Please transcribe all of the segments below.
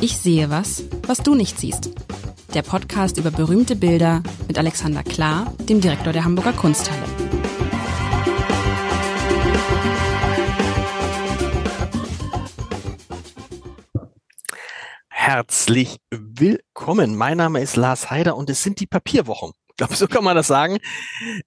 Ich sehe was, was du nicht siehst. Der Podcast über berühmte Bilder mit Alexander Klar, dem Direktor der Hamburger Kunsthalle. Herzlich willkommen. Mein Name ist Lars Heider und es sind die Papierwochen. Ich glaube, so kann man das sagen.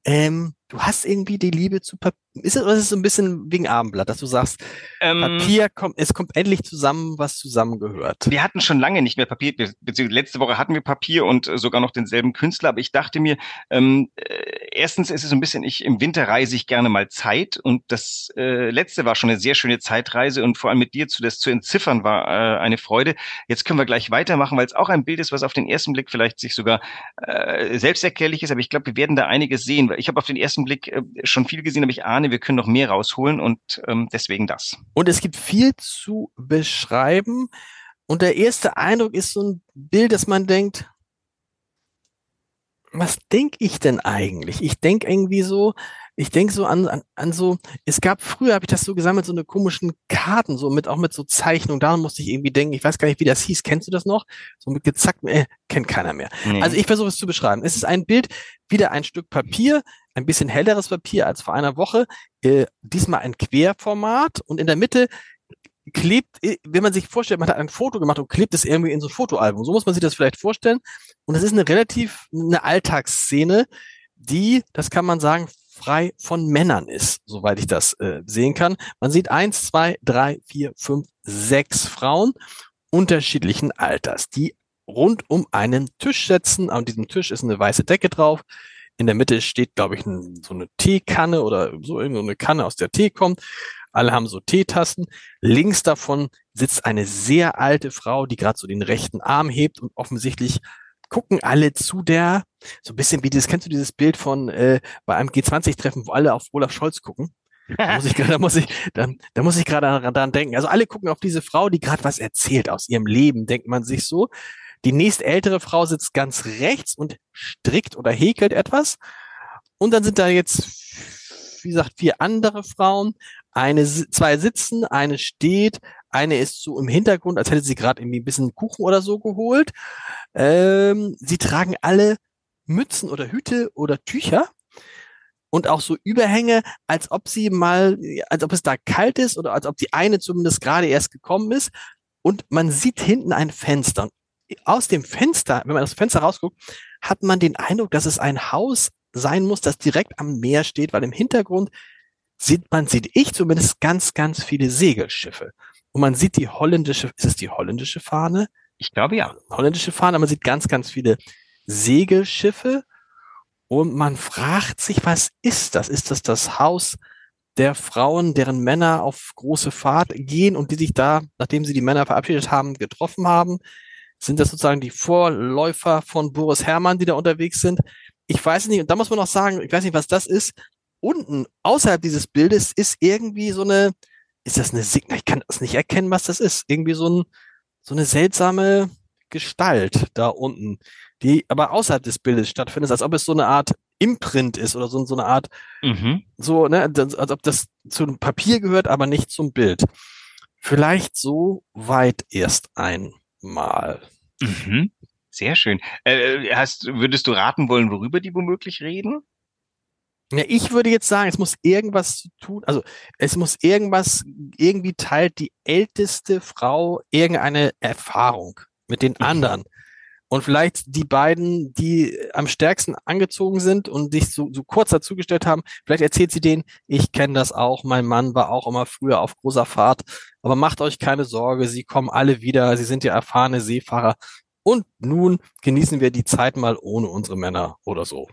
Ähm, du hast irgendwie die Liebe zu Papier. Ist es, ist es so ein bisschen wegen Abendblatt, dass du sagst, ähm, Papier kommt, es kommt endlich zusammen, was zusammengehört. Wir hatten schon lange nicht mehr Papier, beziehungsweise letzte Woche hatten wir Papier und äh, sogar noch denselben Künstler, aber ich dachte mir, ähm, äh, erstens ist es so ein bisschen, ich im Winter reise ich gerne mal Zeit und das äh, letzte war schon eine sehr schöne Zeitreise und vor allem mit dir zu das zu entziffern war äh, eine Freude. Jetzt können wir gleich weitermachen, weil es auch ein Bild ist, was auf den ersten Blick vielleicht sich sogar äh, selbsterklärlich ist, aber ich glaube, wir werden da einiges sehen. Ich habe auf den ersten Blick äh, schon viel gesehen, aber ich ahne, wir können noch mehr rausholen und ähm, deswegen das. Und es gibt viel zu beschreiben. Und der erste Eindruck ist so ein Bild, dass man denkt, was denke ich denn eigentlich? Ich denke irgendwie so, ich denke so an, an, an so, es gab früher, habe ich das so gesammelt, so eine komischen Karten, so mit auch mit so Zeichnungen. Daran musste ich irgendwie denken, ich weiß gar nicht, wie das hieß. Kennst du das noch? So mit gezackt, äh, kennt keiner mehr. Nee. Also ich versuche es zu beschreiben. Es ist ein Bild, wieder ein Stück Papier, ein bisschen helleres Papier als vor einer Woche, äh, diesmal ein Querformat und in der Mitte klebt, äh, wenn man sich vorstellt, man hat ein Foto gemacht und klebt es irgendwie in so ein Fotoalbum. So muss man sich das vielleicht vorstellen. Und das ist eine relativ eine Alltagsszene, die, das kann man sagen, frei von Männern ist, soweit ich das äh, sehen kann. Man sieht eins, zwei, drei, vier, fünf, sechs Frauen unterschiedlichen Alters, die rund um einen Tisch setzen. An diesem Tisch ist eine weiße Decke drauf. In der Mitte steht, glaube ich, ein, so eine Teekanne oder so irgendeine Kanne, aus der Tee kommt. Alle haben so Teetassen. Links davon sitzt eine sehr alte Frau, die gerade so den rechten Arm hebt und offensichtlich gucken alle zu der, so ein bisschen wie das, kennst du dieses Bild von äh, bei einem G20-Treffen, wo alle auf Olaf Scholz gucken? Da muss ich, da muss ich, da, da muss ich gerade daran denken. Also alle gucken auf diese Frau, die gerade was erzählt aus ihrem Leben, denkt man sich so. Die nächstältere Frau sitzt ganz rechts und strickt oder häkelt etwas. Und dann sind da jetzt, wie gesagt, vier andere Frauen. Eine, zwei sitzen, eine steht, eine ist so im Hintergrund, als hätte sie gerade irgendwie ein bisschen Kuchen oder so geholt. Ähm, sie tragen alle Mützen oder Hüte oder Tücher und auch so Überhänge, als ob sie mal, als ob es da kalt ist oder als ob die eine zumindest gerade erst gekommen ist. Und man sieht hinten ein Fenster aus dem Fenster, wenn man aus dem Fenster rausguckt, hat man den Eindruck, dass es ein Haus sein muss, das direkt am Meer steht, weil im Hintergrund sieht man, sieht ich zumindest ganz, ganz viele Segelschiffe. Und man sieht die holländische, ist es die holländische Fahne? Ich glaube ja. Holländische Fahne, aber man sieht ganz, ganz viele Segelschiffe. Und man fragt sich, was ist das? Ist das das Haus der Frauen, deren Männer auf große Fahrt gehen und die sich da, nachdem sie die Männer verabschiedet haben, getroffen haben? Sind das sozusagen die Vorläufer von Boris Herrmann, die da unterwegs sind? Ich weiß nicht, und da muss man noch sagen, ich weiß nicht, was das ist. Unten, außerhalb dieses Bildes, ist irgendwie so eine, ist das eine Signal? Ich kann das nicht erkennen, was das ist. Irgendwie so ein, so eine seltsame Gestalt da unten, die aber außerhalb des Bildes stattfindet, als ob es so eine Art Imprint ist oder so, so eine Art, mhm. so, ne, als ob das zum Papier gehört, aber nicht zum Bild. Vielleicht so weit erst einmal. Mhm. Sehr schön. Äh, hast, würdest du raten wollen, worüber die womöglich reden? Ja, ich würde jetzt sagen, es muss irgendwas zu tun, also es muss irgendwas, irgendwie teilt die älteste Frau irgendeine Erfahrung mit den mhm. Und vielleicht die beiden, die am stärksten angezogen sind und sich so, so kurz dazugestellt haben, vielleicht erzählt sie denen, ich kenne das auch, mein Mann war auch immer früher auf großer Fahrt, aber macht euch keine Sorge, sie kommen alle wieder, sie sind ja erfahrene Seefahrer und nun genießen wir die Zeit mal ohne unsere Männer oder so.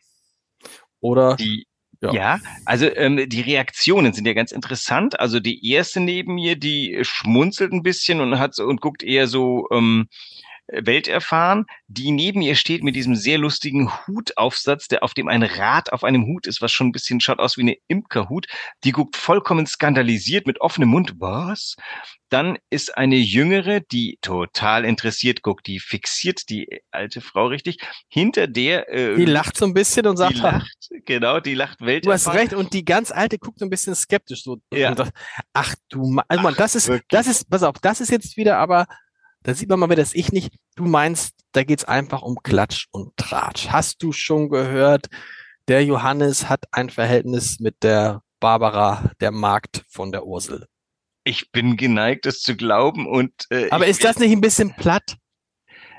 Oder die ja. ja, also ähm, die Reaktionen sind ja ganz interessant. Also die erste neben mir, die schmunzelt ein bisschen und hat und guckt eher so ähm, Welt erfahren, die neben ihr steht mit diesem sehr lustigen Hutaufsatz, der auf dem ein Rad auf einem Hut ist, was schon ein bisschen schaut aus wie eine Imkerhut. Die guckt vollkommen skandalisiert mit offenem Mund. Was? Dann ist eine Jüngere, die total interessiert guckt, die fixiert die alte Frau richtig. Hinter der äh, die lacht so ein bisschen und sagt, die lacht, genau, die lacht Welt. Du hast recht und die ganz alte guckt so ein bisschen skeptisch so. Ja. Und, ach du, also man, das ist, wirklich? das ist, pass auf, das ist jetzt wieder aber da sieht man mal wieder, dass ich nicht, du meinst, da geht's einfach um Klatsch und Tratsch. Hast du schon gehört, der Johannes hat ein Verhältnis mit der Barbara, der Magd von der Ursel. Ich bin geneigt, es zu glauben und äh, Aber ist das nicht ein bisschen platt?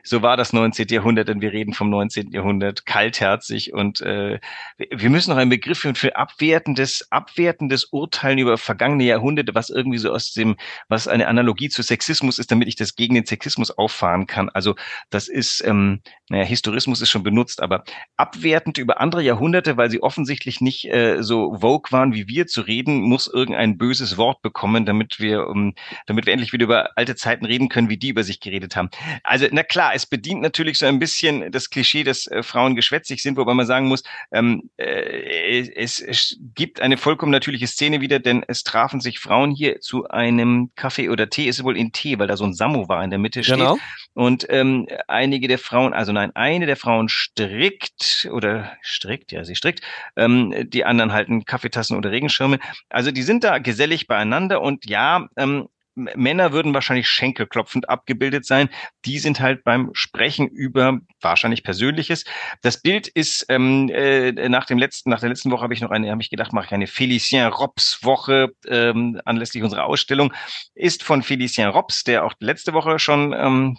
So war das 19. Jahrhundert, denn wir reden vom 19. Jahrhundert, kaltherzig und äh, wir müssen noch einen Begriff finden für abwertendes, abwertendes Urteilen über vergangene Jahrhunderte, was irgendwie so aus dem, was eine Analogie zu Sexismus ist, damit ich das gegen den Sexismus auffahren kann. Also das ist, ähm, naja, Historismus ist schon benutzt, aber abwertend über andere Jahrhunderte, weil sie offensichtlich nicht äh, so vogue waren wie wir zu reden, muss irgendein böses Wort bekommen, damit wir, um, ähm, damit wir endlich wieder über alte Zeiten reden können, wie die über sich geredet haben. Also na klar, es bedient natürlich so ein bisschen das Klischee, dass äh, Frauen geschwätzig sind, wobei man sagen muss, ähm, äh, es, es gibt eine vollkommen natürliche Szene wieder, denn es trafen sich Frauen hier zu einem Kaffee oder Tee, ist wohl in Tee, weil da so ein Samovar in der Mitte steht. Genau. Und ähm, einige der Frauen, also nein, eine der Frauen strickt oder strickt, ja, sie strickt, ähm, die anderen halten Kaffeetassen oder Regenschirme. Also die sind da gesellig beieinander und ja, ähm, Männer würden wahrscheinlich schenkelklopfend abgebildet sein. Die sind halt beim Sprechen über wahrscheinlich Persönliches. Das Bild ist ähm, äh, nach dem letzten, nach der letzten Woche habe ich noch eine, habe ich gedacht, mache ich eine Félicien Robs Woche ähm, anlässlich unserer Ausstellung. Ist von Félicien Robs, der auch letzte Woche schon ähm,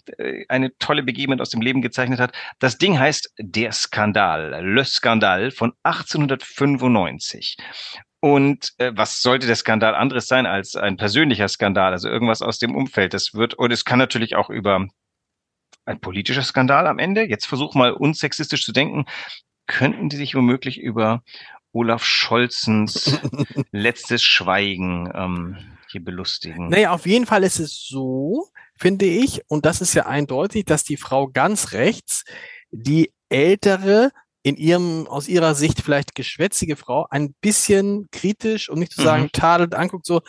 eine tolle Begebenheit aus dem Leben gezeichnet hat. Das Ding heißt Der Skandal, Le Skandal von 1895. Und äh, was sollte der Skandal anderes sein als ein persönlicher Skandal, also irgendwas aus dem Umfeld? Das wird, und es kann natürlich auch über ein politischer Skandal am Ende. Jetzt versuch mal unsexistisch zu denken. Könnten die sich womöglich über Olaf Scholzens letztes Schweigen ähm, hier belustigen? Naja, auf jeden Fall ist es so, finde ich, und das ist ja eindeutig, dass die Frau ganz rechts die ältere in ihrem, aus ihrer Sicht vielleicht geschwätzige Frau ein bisschen kritisch, um nicht zu sagen mhm. tadelt, anguckt so,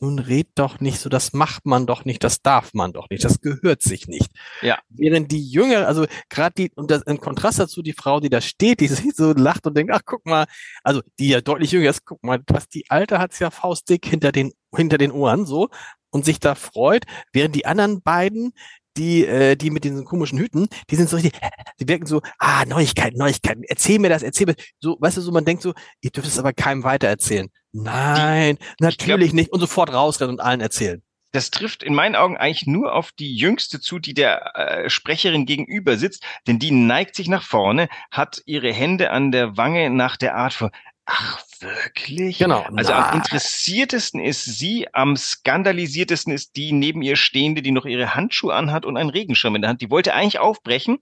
nun red doch nicht so, das macht man doch nicht, das darf man doch nicht, das gehört sich nicht. Ja. Während die Jüngere, also gerade die, und das, im Kontrast dazu die Frau, die da steht, die sich so lacht und denkt, ach guck mal, also die ja deutlich jünger ist, guck mal, was die Alte hat's ja faustdick hinter den, hinter den Ohren so und sich da freut, während die anderen beiden, die, äh, die mit diesen komischen Hüten, die sind so richtig, die wirken so, ah, Neuigkeiten, Neuigkeiten, erzähl mir das, erzähl mir, so, weißt du, so, man denkt so, ihr dürft es aber keinem weitererzählen. Nein, die, natürlich glaub, nicht und sofort rausrennen und allen erzählen. Das trifft in meinen Augen eigentlich nur auf die Jüngste zu, die der äh, Sprecherin gegenüber sitzt, denn die neigt sich nach vorne, hat ihre Hände an der Wange nach der Art von, Ach, wirklich? Genau. Also Na. am interessiertesten ist sie, am skandalisiertesten ist die neben ihr stehende, die noch ihre Handschuhe anhat und einen Regenschirm in der Hand. Die wollte eigentlich aufbrechen,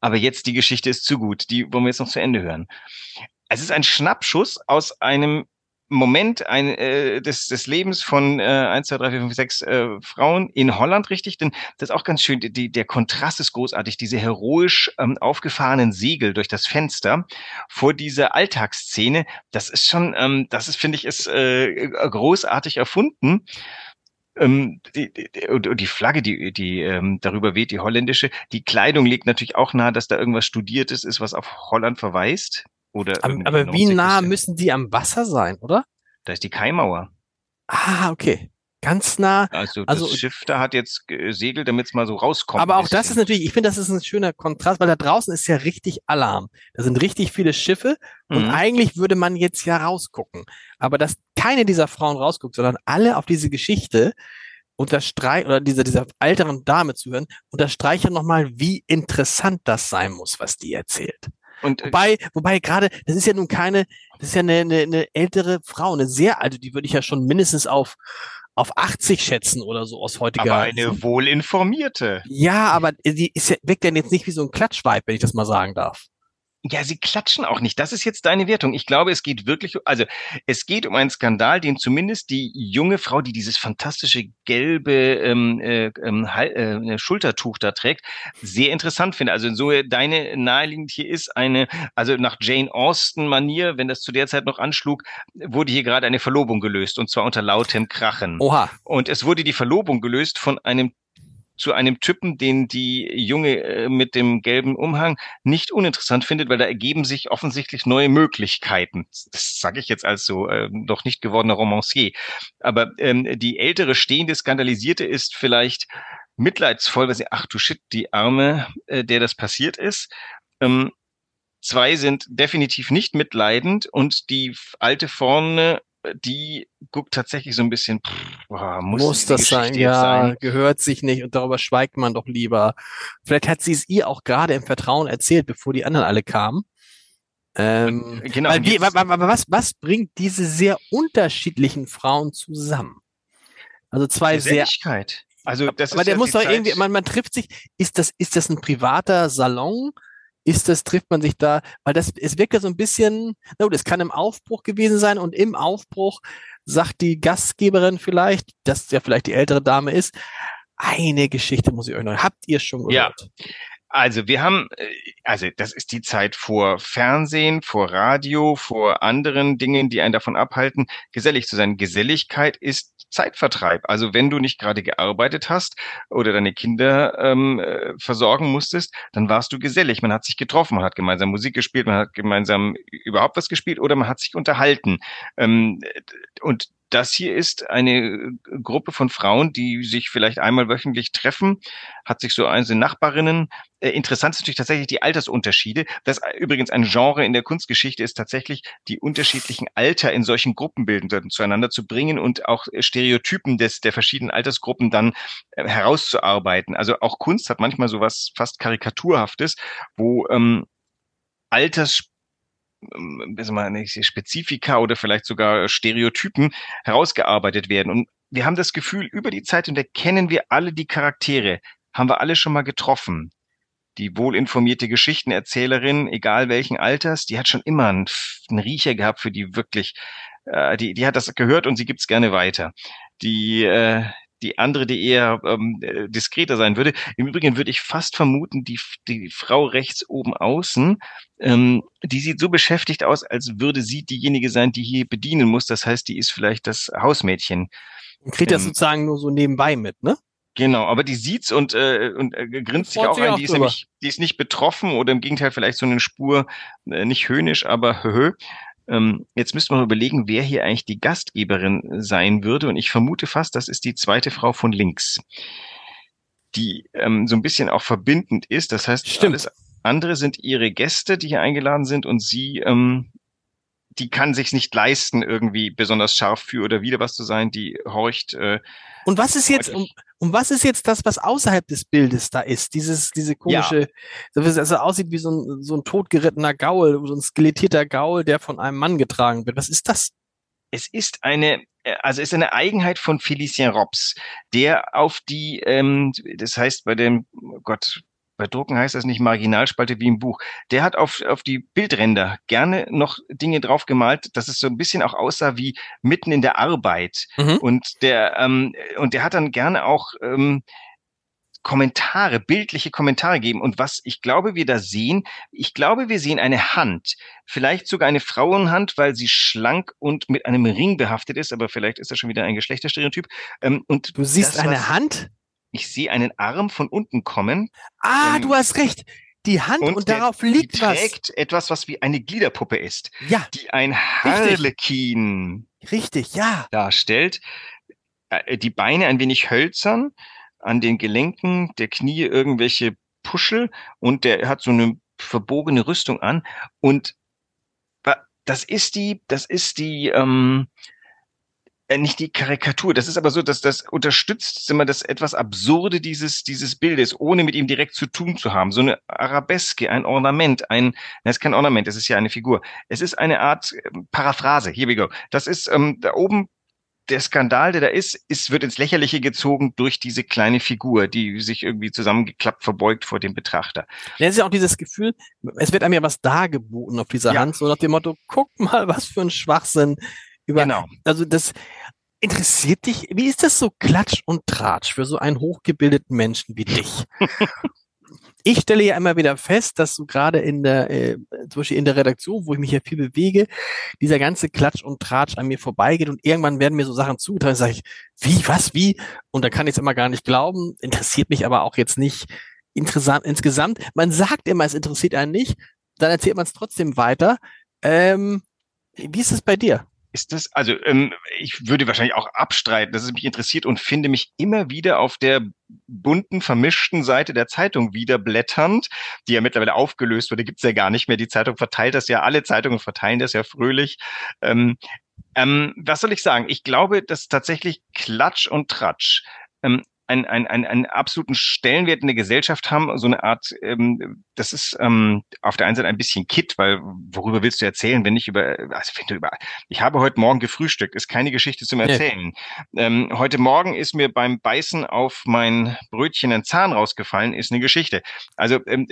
aber jetzt die Geschichte ist zu gut. Die wollen wir jetzt noch zu Ende hören. Es ist ein Schnappschuss aus einem Moment ein, äh, des, des Lebens von äh, 1, 2, 3, 4, 5, 6 äh, Frauen in Holland, richtig? Denn das ist auch ganz schön, die, der Kontrast ist großartig, diese heroisch ähm, aufgefahrenen Segel durch das Fenster vor dieser Alltagsszene, das ist schon, ähm, das ist, finde ich, ist äh, großartig erfunden. Ähm, die, die, und die Flagge, die, die ähm, darüber weht, die holländische, die Kleidung legt natürlich auch nahe, dass da irgendwas Studiertes ist, was auf Holland verweist. Oder aber, aber wie nah müssen die am Wasser sein, oder? Da ist die Kaimauer. Ah, okay. Ganz nah. Also das also, Schiff da hat jetzt Segel, damit es mal so rauskommt. Aber auch das ist natürlich, ich finde, das ist ein schöner Kontrast, weil da draußen ist ja richtig Alarm. Da sind richtig viele Schiffe und mhm. eigentlich würde man jetzt ja rausgucken. Aber dass keine dieser Frauen rausguckt, sondern alle auf diese Geschichte unterstreichen, oder dieser, dieser älteren Dame zuhören, unterstreichen nochmal, wie interessant das sein muss, was die erzählt. Und, äh, wobei, wobei gerade, das ist ja nun keine, das ist ja eine, eine, eine ältere Frau, eine sehr alte, die würde ich ja schon mindestens auf auf 80 schätzen oder so aus heutiger. Aber eine wohlinformierte. Ja, aber die ist ja, wirkt ja jetzt nicht wie so ein Klatschweib, wenn ich das mal sagen darf. Ja, sie klatschen auch nicht. Das ist jetzt deine Wertung. Ich glaube, es geht wirklich, also es geht um einen Skandal, den zumindest die junge Frau, die dieses fantastische gelbe ähm, äh, ähm, äh, Schultertuch da trägt, sehr interessant finde. Also so deine naheliegend hier ist eine, also nach Jane Austen-Manier, wenn das zu der Zeit noch anschlug, wurde hier gerade eine Verlobung gelöst und zwar unter lautem Krachen. Oha. Und es wurde die Verlobung gelöst von einem zu einem Typen, den die Junge äh, mit dem gelben Umhang nicht uninteressant findet, weil da ergeben sich offensichtlich neue Möglichkeiten. Das sage ich jetzt als so äh, noch nicht gewordener Romancier. Aber ähm, die ältere stehende Skandalisierte ist vielleicht mitleidsvoll, weil sie, ach du Shit, die Arme, äh, der das passiert ist. Ähm, zwei sind definitiv nicht mitleidend und die alte vorne die guckt tatsächlich so ein bisschen, pff, boah, muss, muss das sein? Ja, sein? gehört sich nicht und darüber schweigt man doch lieber. Vielleicht hat sie es ihr auch gerade im Vertrauen erzählt, bevor die anderen alle kamen. Ähm, genau. Weil wie, aber was, was bringt diese sehr unterschiedlichen Frauen zusammen? Also zwei sehr. Also das aber ist der muss doch irgendwie, man, man trifft sich. Ist das, ist das ein privater Salon? Ist das, trifft man sich da, weil das, es wirkt ja so ein bisschen, no, das kann im Aufbruch gewesen sein und im Aufbruch sagt die Gastgeberin vielleicht, dass ja vielleicht die ältere Dame ist, eine Geschichte muss ich euch noch, habt ihr schon gehört? Ja. Also wir haben, äh, also das ist die Zeit vor Fernsehen, vor Radio, vor anderen Dingen, die einen davon abhalten, gesellig zu sein. Geselligkeit ist Zeitvertreib. Also wenn du nicht gerade gearbeitet hast oder deine Kinder ähm, äh, versorgen musstest, dann warst du gesellig. Man hat sich getroffen, man hat gemeinsam Musik gespielt, man hat gemeinsam überhaupt was gespielt oder man hat sich unterhalten. Ähm, und das hier ist eine Gruppe von Frauen, die sich vielleicht einmal wöchentlich treffen, hat sich so einzelne Nachbarinnen. Äh, interessant ist natürlich tatsächlich die Altersunterschiede. Das übrigens ein Genre in der Kunstgeschichte ist tatsächlich die unterschiedlichen Alter in solchen Gruppenbildern zueinander zu bringen und auch Stereotypen des, der verschiedenen Altersgruppen dann äh, herauszuarbeiten. Also auch Kunst hat manchmal so was fast Karikaturhaftes, wo ähm, Alters ähm, mal, Spezifika oder vielleicht sogar Stereotypen herausgearbeitet werden. Und wir haben das Gefühl, über die Zeit und kennen wir alle die Charaktere, haben wir alle schon mal getroffen. Die wohlinformierte Geschichtenerzählerin, egal welchen Alters, die hat schon immer einen, einen Riecher gehabt für die wirklich, äh, die, die hat das gehört und sie gibt's gerne weiter. Die, äh, die andere, die eher ähm, äh, diskreter sein würde. Im Übrigen würde ich fast vermuten, die, die Frau rechts oben außen, ähm, die sieht so beschäftigt aus, als würde sie diejenige sein, die hier bedienen muss. Das heißt, die ist vielleicht das Hausmädchen. Und kriegt ähm, das sozusagen nur so nebenbei mit, ne? Genau, aber die sieht's und, äh, und äh, grinst sich auch ein. Die ist nämlich, die ist nicht betroffen oder im Gegenteil vielleicht so eine Spur, äh, nicht höhnisch, aber höhö. Ähm, jetzt müsste man überlegen, wer hier eigentlich die Gastgeberin sein würde. Und ich vermute fast, das ist die zweite Frau von links, die ähm, so ein bisschen auch verbindend ist. Das heißt, Stimmt. alles andere sind ihre Gäste, die hier eingeladen sind und sie, ähm, die kann sich's nicht leisten, irgendwie besonders scharf für oder wieder was zu sein. Die horcht. Äh, und was ist jetzt, um, um was ist jetzt das, was außerhalb des Bildes da ist? Dieses, diese komische, ja. das also aussieht wie so ein, so ein totgerittener Gaul, so ein skelettierter Gaul, der von einem Mann getragen wird. Was ist das? Es ist eine, äh, also ist eine Eigenheit von Felicien Robs, der auf die, ähm, das heißt bei dem, oh Gott, bei Drucken heißt das nicht Marginalspalte wie im Buch. Der hat auf, auf die Bildränder gerne noch Dinge drauf gemalt, dass es so ein bisschen auch aussah wie mitten in der Arbeit. Mhm. Und der, ähm, und der hat dann gerne auch ähm, Kommentare, bildliche Kommentare geben. Und was ich glaube, wir da sehen, ich glaube, wir sehen eine Hand, vielleicht sogar eine Frauenhand, weil sie schlank und mit einem Ring behaftet ist, aber vielleicht ist das schon wieder ein Geschlechterstereotyp. Ähm, und du siehst das, eine Hand? Ich sehe einen Arm von unten kommen. Ah, ähm, du hast recht. Die Hand und, und darauf der, liegt die was. trägt etwas, was wie eine Gliederpuppe ist. Ja. Die ein Harlekin. Richtig, ja. Darstellt. Äh, die Beine ein wenig hölzern, an den Gelenken der Knie irgendwelche Puschel und der hat so eine verbogene Rüstung an und das ist die, das ist die, ähm, äh, nicht die Karikatur. Das ist aber so, dass das unterstützt immer das etwas Absurde dieses, dieses Bildes, ohne mit ihm direkt zu tun zu haben. So eine Arabeske, ein Ornament, ein, das ist kein Ornament, es ist ja eine Figur. Es ist eine Art ähm, Paraphrase. Here we go. Das ist ähm, da oben der Skandal, der da ist, ist, wird ins Lächerliche gezogen durch diese kleine Figur, die sich irgendwie zusammengeklappt verbeugt vor dem Betrachter. Ja, es ist ja auch dieses Gefühl, es wird einem ja was dargeboten auf dieser ja. Hand, so nach dem Motto, guck mal, was für ein Schwachsinn. Über, genau. Also das interessiert dich, wie ist das so Klatsch und Tratsch für so einen hochgebildeten Menschen wie dich? ich stelle ja immer wieder fest, dass du gerade in der, äh, zum Beispiel in der Redaktion, wo ich mich ja viel bewege, dieser ganze Klatsch und Tratsch an mir vorbeigeht und irgendwann werden mir so Sachen zugetragen, sage ich, wie, was, wie? Und da kann ich es immer gar nicht glauben, interessiert mich aber auch jetzt nicht interessant insgesamt. Man sagt immer, es interessiert einen nicht, dann erzählt man es trotzdem weiter. Ähm, wie ist es bei dir? Ist das, also ähm, ich würde wahrscheinlich auch abstreiten, dass es mich interessiert und finde mich immer wieder auf der bunten, vermischten Seite der Zeitung wieder blätternd, die ja mittlerweile aufgelöst wurde, gibt's ja gar nicht mehr. Die Zeitung verteilt das ja, alle Zeitungen verteilen das ja fröhlich. Ähm, ähm, was soll ich sagen? Ich glaube, dass tatsächlich Klatsch und Tratsch ähm, einen, einen, einen, einen absoluten Stellenwert in der Gesellschaft haben, so eine Art, ähm, das ist ähm, auf der einen Seite ein bisschen Kit, weil worüber willst du erzählen, wenn nicht über, also wenn du über, ich habe heute Morgen gefrühstückt, ist keine Geschichte zum Erzählen. Ja. Ähm, heute Morgen ist mir beim Beißen auf mein Brötchen ein Zahn rausgefallen, ist eine Geschichte. Also ähm,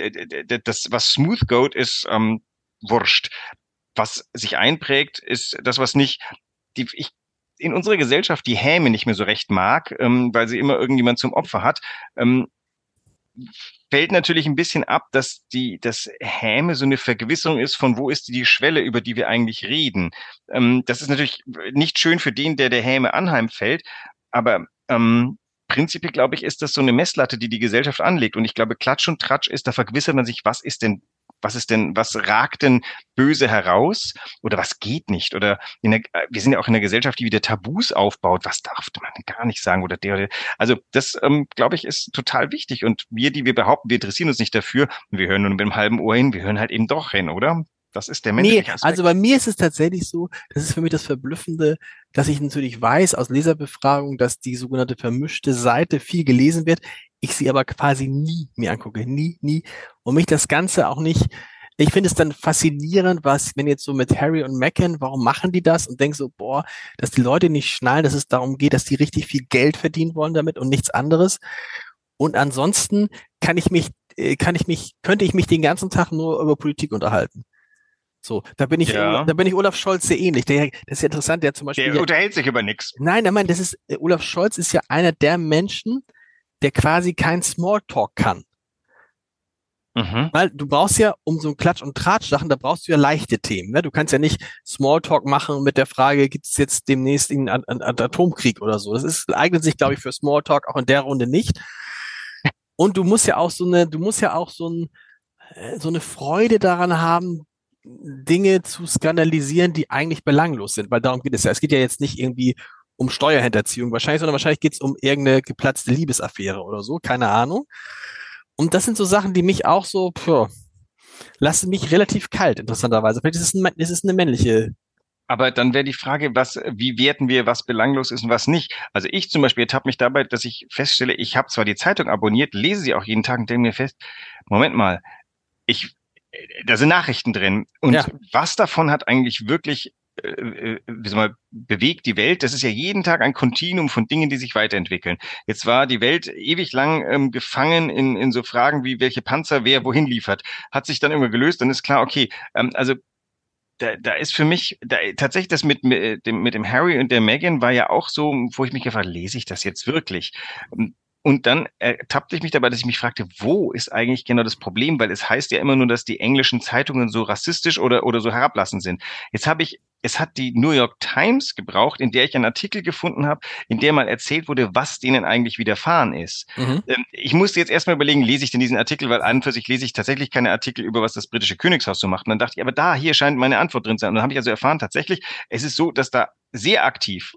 das, was Smooth Goat ist, ähm, wurscht. Was sich einprägt, ist das, was nicht die, ich in unserer Gesellschaft die Häme nicht mehr so recht mag, ähm, weil sie immer irgendjemand zum Opfer hat, ähm, fällt natürlich ein bisschen ab, dass die, das Häme so eine Vergewisserung ist, von wo ist die Schwelle, über die wir eigentlich reden. Ähm, das ist natürlich nicht schön für den, der der Häme anheimfällt, aber ähm, prinzipiell, glaube ich, ist das so eine Messlatte, die die Gesellschaft anlegt. Und ich glaube, Klatsch und Tratsch ist, da vergewissert man sich, was ist denn was ist denn, was ragt denn böse heraus oder was geht nicht? Oder in der, wir sind ja auch in einer Gesellschaft, die wieder Tabus aufbaut. Was darf man gar nicht sagen oder der, oder also das, ähm, glaube ich, ist total wichtig. Und wir, die wir behaupten, wir interessieren uns nicht dafür, wir hören nur mit dem halben Ohr hin, wir hören halt eben doch hin, oder? Das ist der menschliche nee, Also bei mir ist es tatsächlich so, das ist für mich das Verblüffende, dass ich natürlich weiß aus Leserbefragung, dass die sogenannte vermischte Seite viel gelesen wird ich sie aber quasi nie mir angucke, nie, nie. Und mich das Ganze auch nicht, ich finde es dann faszinierend, was, wenn jetzt so mit Harry und Meghan, warum machen die das? Und denk so, boah, dass die Leute nicht schnallen, dass es darum geht, dass die richtig viel Geld verdienen wollen damit und nichts anderes. Und ansonsten kann ich mich, äh, kann ich mich, könnte ich mich den ganzen Tag nur über Politik unterhalten. So, da bin ich, ja. da bin ich Olaf Scholz sehr ähnlich. Der, das ist ja interessant, der zum Beispiel. Der unterhält sich über nichts. Nein, meine, das ist, äh, Olaf Scholz ist ja einer der Menschen, der quasi kein Smalltalk kann. Mhm. Weil du brauchst ja, um so ein Klatsch- und Tratsch-Sachen, da brauchst du ja leichte Themen. Ne? Du kannst ja nicht Smalltalk machen mit der Frage, gibt es jetzt demnächst einen, einen, einen Atomkrieg oder so. Das ist, eignet sich, glaube ich, für Smalltalk auch in der Runde nicht. Und du musst ja auch so eine, du musst ja auch so, ein, äh, so eine Freude daran haben, Dinge zu skandalisieren, die eigentlich belanglos sind, weil darum geht es ja. Es geht ja jetzt nicht irgendwie um Steuerhinterziehung wahrscheinlich, sondern wahrscheinlich geht es um irgendeine geplatzte Liebesaffäre oder so, keine Ahnung. Und das sind so Sachen, die mich auch so, pff, lassen mich relativ kalt, interessanterweise. Vielleicht ist es, ein, ist es eine männliche aber dann wäre die Frage, was, wie werten wir, was belanglos ist und was nicht? Also ich zum Beispiel ertappe mich dabei, dass ich feststelle, ich habe zwar die Zeitung abonniert, lese sie auch jeden Tag und denke mir fest, Moment mal, ich, da sind Nachrichten drin. Und ja. was davon hat eigentlich wirklich äh, äh, wie soll man, bewegt die Welt. Das ist ja jeden Tag ein Kontinuum von Dingen, die sich weiterentwickeln. Jetzt war die Welt ewig lang ähm, gefangen in, in so Fragen wie, welche Panzer wer wohin liefert. Hat sich dann immer gelöst, dann ist klar, okay, ähm, also da, da ist für mich da, tatsächlich das mit, mit, dem, mit dem Harry und der Megan war ja auch so, wo ich mich gefragt, lese ich das jetzt wirklich? Und dann ertappte ich mich dabei, dass ich mich fragte, wo ist eigentlich genau das Problem? Weil es heißt ja immer nur, dass die englischen Zeitungen so rassistisch oder, oder so herablassend sind. Jetzt habe ich es hat die New York Times gebraucht, in der ich einen Artikel gefunden habe, in der mal erzählt wurde, was denen eigentlich widerfahren ist. Mhm. Ähm, ich musste jetzt erstmal überlegen, lese ich denn diesen Artikel, weil an und für sich lese ich tatsächlich keine Artikel über, was das britische Königshaus so macht. Und dann dachte ich, aber da, hier scheint meine Antwort drin zu sein. Und dann habe ich also erfahren, tatsächlich, es ist so, dass da sehr aktiv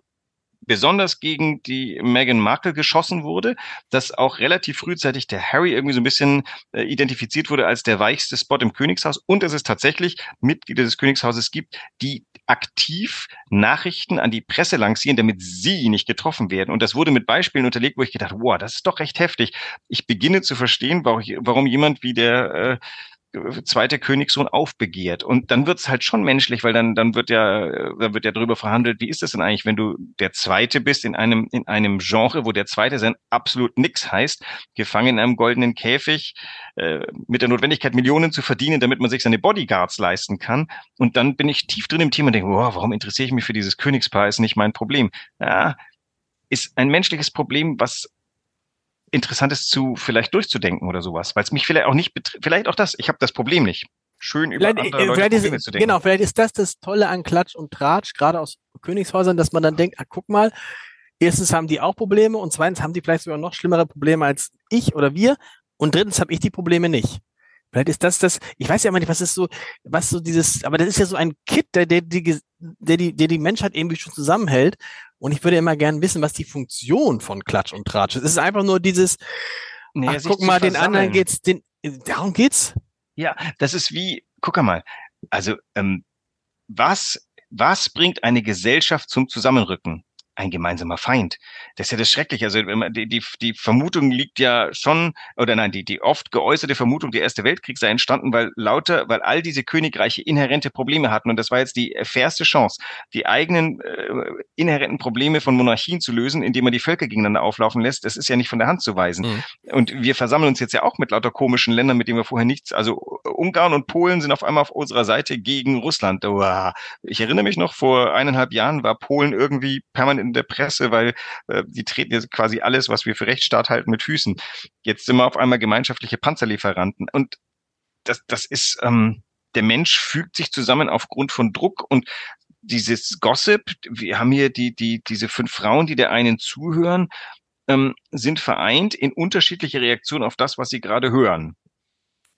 besonders gegen die Meghan Markle geschossen wurde, dass auch relativ frühzeitig der Harry irgendwie so ein bisschen äh, identifiziert wurde als der weichste Spot im Königshaus und dass es tatsächlich Mitglieder des Königshauses gibt, die aktiv Nachrichten an die Presse lancieren, damit sie nicht getroffen werden. Und das wurde mit Beispielen unterlegt, wo ich gedacht, wow, das ist doch recht heftig. Ich beginne zu verstehen, warum jemand wie der äh, zweite Königssohn aufbegehrt. Und dann wird's halt schon menschlich, weil dann, dann wird ja, dann wird ja darüber verhandelt, wie ist das denn eigentlich, wenn du der Zweite bist in einem, in einem Genre, wo der Zweite sein absolut nix heißt, gefangen in einem goldenen Käfig, äh, mit der Notwendigkeit, Millionen zu verdienen, damit man sich seine Bodyguards leisten kann. Und dann bin ich tief drin im Thema und denke, wow, warum interessiere ich mich für dieses Königspaar? Ist nicht mein Problem. Ja, ist ein menschliches Problem, was Interessantes zu vielleicht durchzudenken oder sowas, weil es mich vielleicht auch nicht vielleicht auch das. Ich habe das Problem nicht. Schön über vielleicht, andere äh, Leute vielleicht Probleme ist, zu denken. Genau, vielleicht ist das das Tolle an Klatsch und Tratsch, gerade aus Königshäusern, dass man dann denkt, ah, guck mal, erstens haben die auch Probleme und zweitens haben die vielleicht sogar noch schlimmere Probleme als ich oder wir und drittens habe ich die Probleme nicht. Vielleicht ist das das, ich weiß ja immer nicht, was ist so, was so dieses, aber das ist ja so ein Kit, der, der, die, der, die, der die Menschheit irgendwie schon zusammenhält. Und ich würde immer gerne wissen, was die Funktion von Klatsch und Tratsch ist. Es ist einfach nur dieses, nee, ach, guck mal, den anderen geht's, den, darum geht's? Ja, das ist wie, guck mal, also, ähm, was, was bringt eine Gesellschaft zum Zusammenrücken? Ein gemeinsamer Feind. Das ist ja das Schreckliche. Also die, die, die Vermutung liegt ja schon, oder nein, die, die oft geäußerte Vermutung, der Erste Weltkrieg sei entstanden, weil lauter, weil all diese Königreiche inhärente Probleme hatten. Und das war jetzt die fairste Chance, die eigenen äh, inhärenten Probleme von Monarchien zu lösen, indem man die Völker gegeneinander auflaufen lässt. Das ist ja nicht von der Hand zu weisen. Mhm. Und wir versammeln uns jetzt ja auch mit lauter komischen Ländern, mit denen wir vorher nichts, also Ungarn und Polen sind auf einmal auf unserer Seite gegen Russland. Ich erinnere mich noch, vor eineinhalb Jahren war Polen irgendwie permanent in der Presse, weil äh, die treten jetzt quasi alles, was wir für Rechtsstaat halten, mit Füßen. Jetzt sind wir auf einmal gemeinschaftliche Panzerlieferanten. Und das, das ist, ähm, der Mensch fügt sich zusammen aufgrund von Druck und dieses Gossip, wir haben hier die, die, diese fünf Frauen, die der einen zuhören, ähm, sind vereint in unterschiedliche Reaktionen auf das, was sie gerade hören.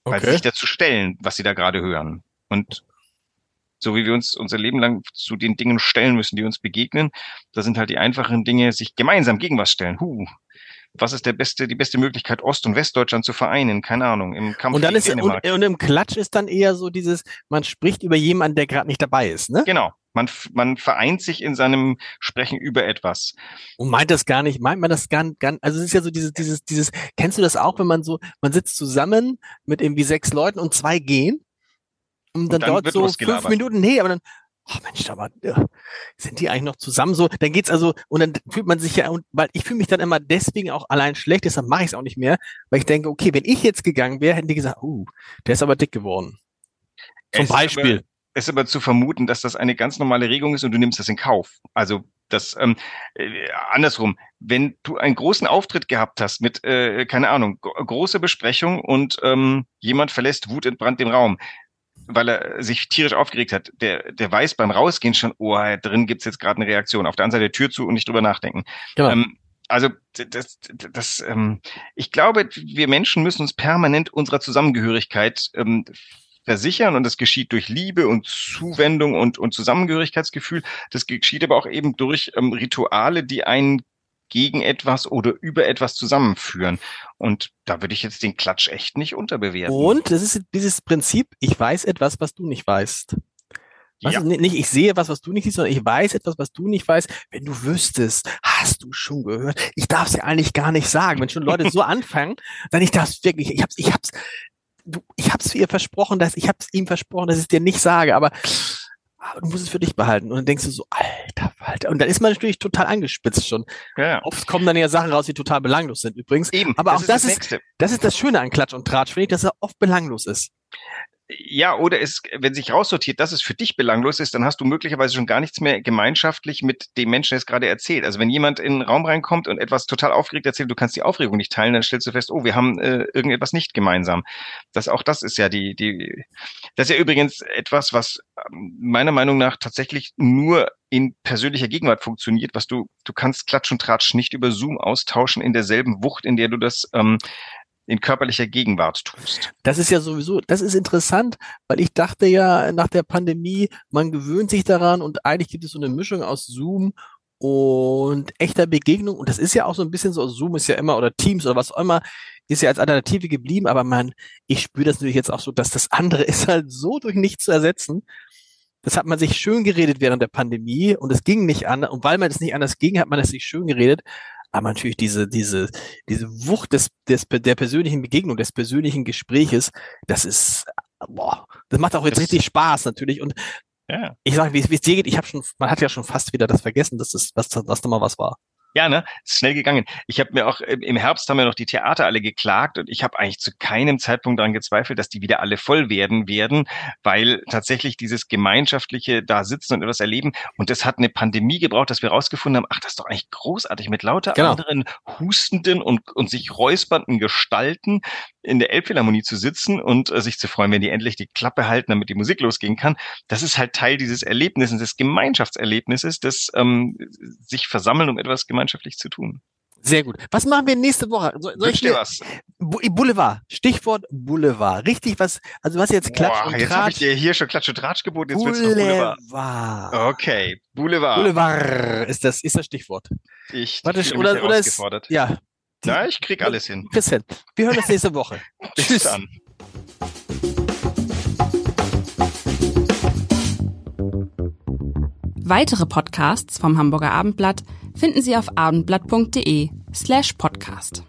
Okay. Weil sie sich dazu stellen, was sie da gerade hören. Und so wie wir uns unser Leben lang zu den Dingen stellen müssen, die uns begegnen. Da sind halt die einfachen Dinge, sich gemeinsam gegen was stellen. Huh, was ist der beste, die beste Möglichkeit, Ost- und Westdeutschland zu vereinen? Keine Ahnung, im Kampf und dann ist, und, und, im Klatsch ist dann eher so dieses, man spricht über jemanden, der gerade nicht dabei ist, ne? Genau. Man, man vereint sich in seinem Sprechen über etwas. Und meint das gar nicht, meint man das gar, gar also es ist ja so dieses, dieses, dieses, kennst du das auch, wenn man so, man sitzt zusammen mit irgendwie sechs Leuten und zwei gehen und dann, und dann dort so fünf Minuten, nee, aber dann, ach Mensch, aber ja, sind die eigentlich noch zusammen so? Dann geht's also, und dann fühlt man sich ja, und weil ich fühle mich dann immer deswegen auch allein schlecht, deshalb mache ich es auch nicht mehr, weil ich denke, okay, wenn ich jetzt gegangen wäre, hätten die gesagt, uh, der ist aber dick geworden. Zum es Beispiel. Es ist aber zu vermuten, dass das eine ganz normale Regung ist und du nimmst das in Kauf. Also das ähm, äh, andersrum, wenn du einen großen Auftritt gehabt hast mit, äh, keine Ahnung, große Besprechung und ähm, jemand verlässt wutentbrannt den Raum, weil er sich tierisch aufgeregt hat, der, der weiß beim Rausgehen schon, oh, drin gibt's jetzt gerade eine Reaktion. Auf der anderen Seite Tür zu und nicht drüber nachdenken. Genau. Ähm, also das, das, das ähm, ich glaube, wir Menschen müssen uns permanent unserer Zusammengehörigkeit ähm, versichern und das geschieht durch Liebe und Zuwendung und, und Zusammengehörigkeitsgefühl. Das geschieht aber auch eben durch ähm, Rituale, die einen gegen etwas oder über etwas zusammenführen. Und da würde ich jetzt den Klatsch echt nicht unterbewerten. Und das ist dieses Prinzip, ich weiß etwas, was du nicht weißt. Was ja. nicht, ich sehe was, was du nicht siehst, sondern ich weiß etwas, was du nicht weißt. Wenn du wüsstest, hast du schon gehört. Ich darf es ja eigentlich gar nicht sagen. Wenn schon Leute so anfangen, dann ich darf wirklich, ich hab's, ich hab's, du, ich hab's ihr versprochen, dass ich hab's ihm versprochen, dass ich es dir nicht sage, aber aber du musst es für dich behalten. Und dann denkst du so, alter Walter. Und dann ist man natürlich total angespitzt schon. Ja. Oft kommen dann ja Sachen raus, die total belanglos sind übrigens. Eben. Aber das auch das, ist, das, ist, das ist das Schöne an Klatsch und Tratsch, finde ich, dass er oft belanglos ist. Ja, oder es, wenn sich raussortiert, dass es für dich belanglos ist, dann hast du möglicherweise schon gar nichts mehr gemeinschaftlich mit dem Menschen, der es gerade erzählt. Also wenn jemand in den Raum reinkommt und etwas total aufgeregt erzählt, du kannst die Aufregung nicht teilen, dann stellst du fest, oh, wir haben äh, irgendetwas nicht gemeinsam. Das auch das ist ja die, die, das ist ja übrigens etwas, was ähm, meiner Meinung nach tatsächlich nur in persönlicher Gegenwart funktioniert, was du, du kannst Klatsch und Tratsch nicht über Zoom austauschen in derselben Wucht, in der du das ähm, in körperlicher Gegenwart tust. Das ist ja sowieso, das ist interessant, weil ich dachte ja nach der Pandemie, man gewöhnt sich daran und eigentlich gibt es so eine Mischung aus Zoom und echter Begegnung. Und das ist ja auch so ein bisschen so, Zoom ist ja immer oder Teams oder was auch immer, ist ja als Alternative geblieben, aber man, ich spüre das natürlich jetzt auch so, dass das andere ist halt so durch nichts zu ersetzen. Das hat man sich schön geredet während der Pandemie und es ging nicht anders. Und weil man es nicht anders ging, hat man es sich schön geredet aber natürlich diese, diese, diese Wucht des, des, der persönlichen Begegnung, des persönlichen Gespräches, das ist boah, das macht auch jetzt Das- richtig Spaß natürlich. Und Ja. ich sage, wie es dir geht, ich habe schon, man hat ja schon fast wieder das vergessen, dass das, was, dass da mal was war. Ja, ne? Ist schnell gegangen. Ich habe mir auch im Herbst haben ja noch die Theater alle geklagt und ich habe eigentlich zu keinem Zeitpunkt daran gezweifelt, dass die wieder alle voll werden werden, weil tatsächlich dieses gemeinschaftliche da sitzen und etwas erleben und das hat eine Pandemie gebraucht, dass wir rausgefunden haben, ach, das ist doch eigentlich großartig mit lauter Genau. anderen hustenden und und sich räuspernden Gestalten in der Elbphilharmonie zu sitzen und äh, sich zu freuen, wenn die endlich die Klappe halten, damit die Musik losgehen kann. Das ist halt Teil dieses Erlebnisses, des Gemeinschaftserlebnisses, des ähm, sich versammeln, um etwas gemeinschaftlich zu tun. Sehr gut. Was machen wir nächste Woche? So, soll ich dir was? Boulevard. Stichwort Boulevard. Richtig was, also was jetzt Klatsch Boah, und jetzt habe ich Tratsch. dir hier schon Klatsch und Tratsch geboten, jetzt willst du Boulevard. Boulevard. Okay, Boulevard. Boulevard ist das, ist das Stichwort. Ich Warte, oder, oder ist, ja. Na, ich krieg alles hin. Christian, wir hören uns nächste Woche. Bis Tschüss. dann. Weitere Podcasts vom Hamburger Abendblatt finden Sie auf abendblatt.de slash podcast.